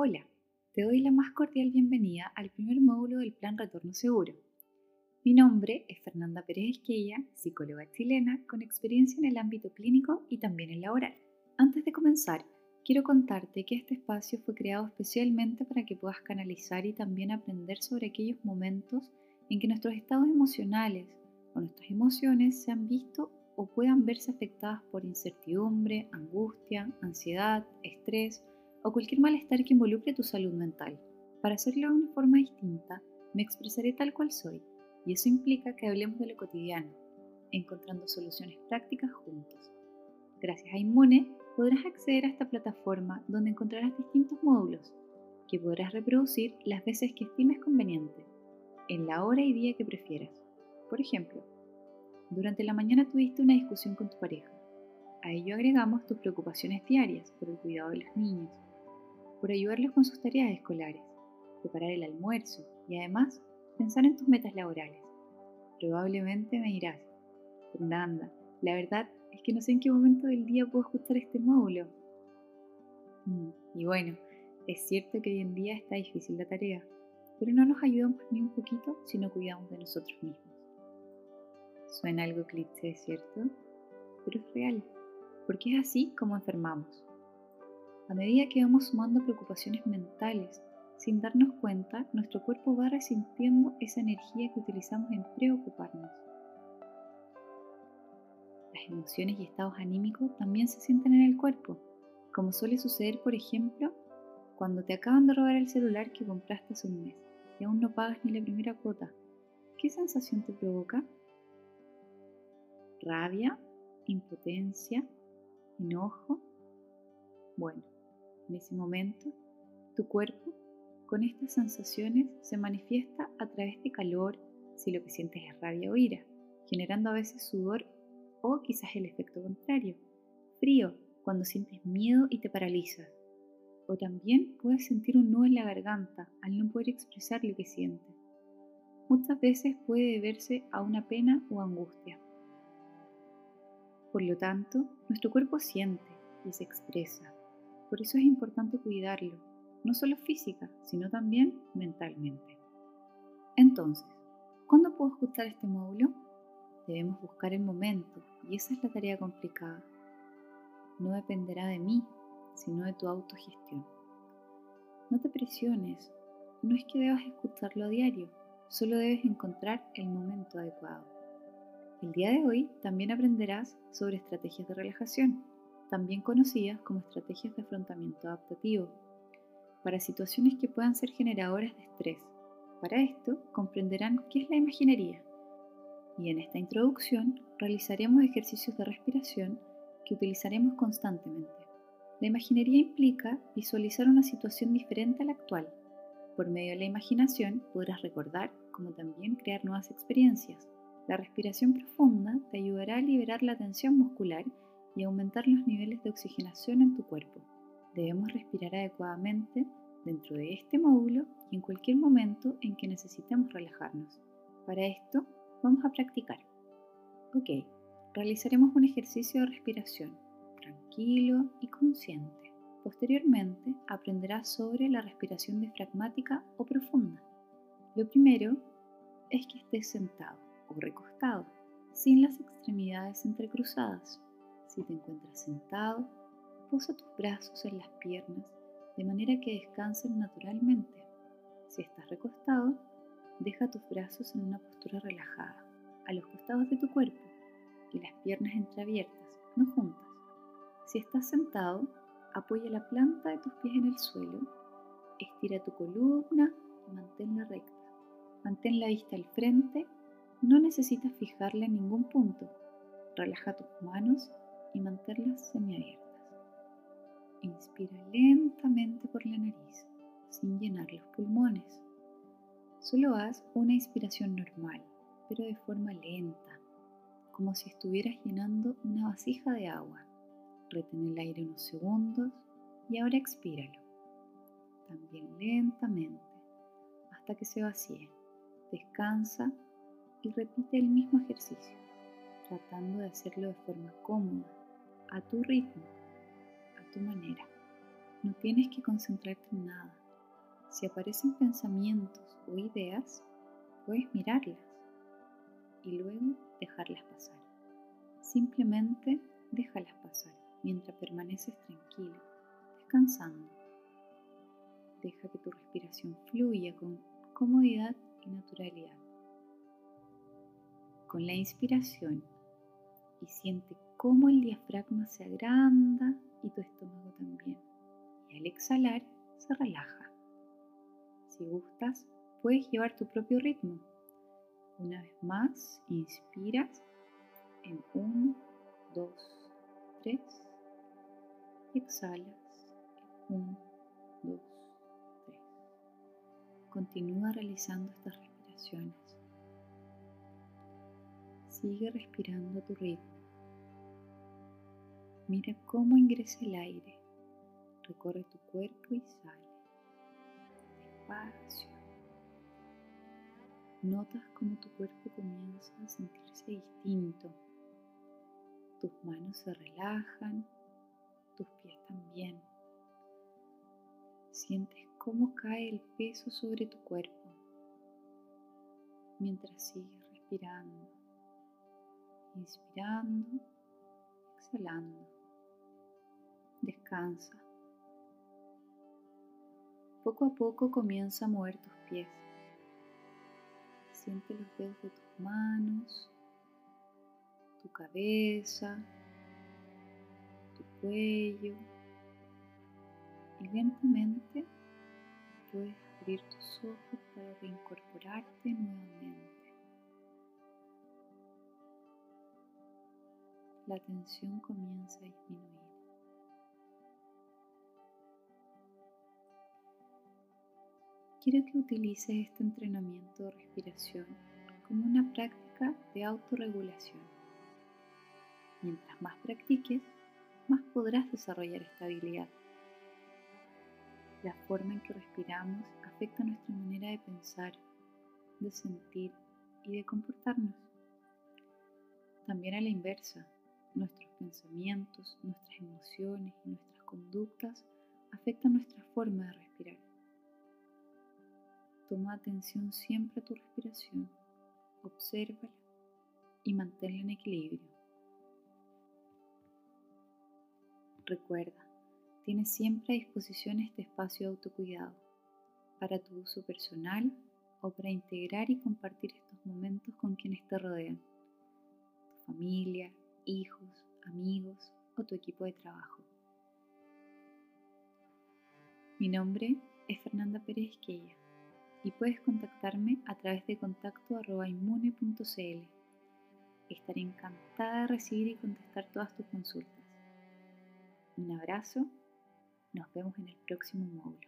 Hola, te doy la más cordial bienvenida al primer módulo del Plan Retorno Seguro. Mi nombre es Fernanda Pérez Esquella, psicóloga chilena con experiencia en el ámbito clínico y también en laboral. Antes de comenzar, quiero contarte que este espacio fue creado especialmente para que puedas canalizar y también aprender sobre aquellos momentos en que nuestros estados emocionales o nuestras emociones se han visto o puedan verse afectadas por incertidumbre, angustia, ansiedad, estrés o cualquier malestar que involucre tu salud mental. Para hacerlo de una forma distinta, me expresaré tal cual soy, y eso implica que hablemos de lo cotidiano, encontrando soluciones prácticas juntos. Gracias a Inmune podrás acceder a esta plataforma donde encontrarás distintos módulos que podrás reproducir las veces que estimes conveniente, en la hora y día que prefieras. Por ejemplo, durante la mañana tuviste una discusión con tu pareja. A ello agregamos tus preocupaciones diarias por el cuidado de los niños, por ayudarlos con sus tareas escolares, preparar el almuerzo y además pensar en tus metas laborales. Probablemente me dirás, Fernanda, la verdad es que no sé en qué momento del día puedo escuchar este módulo. Mm, y bueno, es cierto que hoy en día está difícil la tarea, pero no nos ayudamos ni un poquito si no cuidamos de nosotros mismos. Suena algo cliché, ¿cierto? Pero es real, porque es así como enfermamos. A medida que vamos sumando preocupaciones mentales, sin darnos cuenta, nuestro cuerpo va resintiendo esa energía que utilizamos en preocuparnos. Las emociones y estados anímicos también se sienten en el cuerpo, como suele suceder, por ejemplo, cuando te acaban de robar el celular que compraste hace un mes y aún no pagas ni la primera cuota. ¿Qué sensación te provoca? ¿Rabia? ¿Impotencia? ¿Enojo? Bueno, en ese momento, tu cuerpo con estas sensaciones se manifiesta a través de calor si lo que sientes es rabia o ira, generando a veces sudor o quizás el efecto contrario, frío cuando sientes miedo y te paralizas. O también puedes sentir un nudo en la garganta al no poder expresar lo que sientes. Muchas veces puede deberse a una pena o angustia. Por lo tanto, nuestro cuerpo siente y se expresa. Por eso es importante cuidarlo, no solo física, sino también mentalmente. Entonces, ¿cuándo puedo escuchar este módulo? Debemos buscar el momento y esa es la tarea complicada. No dependerá de mí, sino de tu autogestión. No te presiones, no es que debas escucharlo a diario, solo debes encontrar el momento adecuado. El día de hoy también aprenderás sobre estrategias de relajación también conocidas como estrategias de afrontamiento adaptativo, para situaciones que puedan ser generadoras de estrés. Para esto comprenderán qué es la imaginería. Y en esta introducción realizaremos ejercicios de respiración que utilizaremos constantemente. La imaginería implica visualizar una situación diferente a la actual. Por medio de la imaginación podrás recordar como también crear nuevas experiencias. La respiración profunda te ayudará a liberar la tensión muscular y aumentar los niveles de oxigenación en tu cuerpo. Debemos respirar adecuadamente dentro de este módulo y en cualquier momento en que necesitemos relajarnos. Para esto, vamos a practicar. Ok, realizaremos un ejercicio de respiración, tranquilo y consciente. Posteriormente, aprenderás sobre la respiración diafragmática o profunda. Lo primero es que estés sentado o recostado, sin las extremidades entrecruzadas. Si te encuentras sentado, posa tus brazos en las piernas de manera que descansen naturalmente. Si estás recostado, deja tus brazos en una postura relajada, a los costados de tu cuerpo y las piernas entreabiertas, no juntas. Si estás sentado, apoya la planta de tus pies en el suelo, estira tu columna y manténla recta. Mantén la vista al frente, no necesitas fijarla en ningún punto. Relaja tus manos y mantenerlas semiabiertas. Inspira lentamente por la nariz, sin llenar los pulmones. Solo haz una inspiración normal, pero de forma lenta, como si estuvieras llenando una vasija de agua. Retén el aire unos segundos y ahora expíralo. También lentamente, hasta que se vacíe. Descansa y repite el mismo ejercicio, tratando de hacerlo de forma cómoda a tu ritmo, a tu manera. No tienes que concentrarte en nada. Si aparecen pensamientos o ideas, puedes mirarlas y luego dejarlas pasar. Simplemente déjalas pasar mientras permaneces tranquilo, descansando. Deja que tu respiración fluya con comodidad y naturalidad. Con la inspiración y siente cómo el diafragma se agranda y tu estómago también. Y al exhalar se relaja. Si gustas, puedes llevar tu propio ritmo. Una vez más, inspiras en 1, 2, 3 y exhalas en 1, 2, 3. Continúa realizando estas respiraciones. Sigue respirando a tu ritmo. Mira cómo ingresa el aire, recorre tu cuerpo y sale. Despacio. Notas cómo tu cuerpo comienza a sentirse distinto. Tus manos se relajan, tus pies también. Sientes cómo cae el peso sobre tu cuerpo mientras sigues respirando, inspirando, exhalando. Descansa. Poco a poco comienza a mover tus pies. Siente los dedos de tus manos, tu cabeza, tu cuello y lentamente puedes abrir tus ojos para reincorporarte nuevamente. La tensión comienza a disminuir. quiero que utilices este entrenamiento de respiración como una práctica de autorregulación. Mientras más practiques, más podrás desarrollar esta habilidad. La forma en que respiramos afecta nuestra manera de pensar, de sentir y de comportarnos. También a la inversa, nuestros pensamientos, nuestras emociones y nuestras conductas afectan nuestra forma de respirar. Toma atención siempre a tu respiración, obsérvala y manténla en equilibrio. Recuerda, tienes siempre a disposición este espacio de autocuidado para tu uso personal o para integrar y compartir estos momentos con quienes te rodean, tu familia, hijos, amigos o tu equipo de trabajo. Mi nombre es Fernanda Pérez Quella y puedes contactarme a través de contacto inmune.cl. Estaré encantada de recibir y contestar todas tus consultas. Un abrazo, nos vemos en el próximo módulo.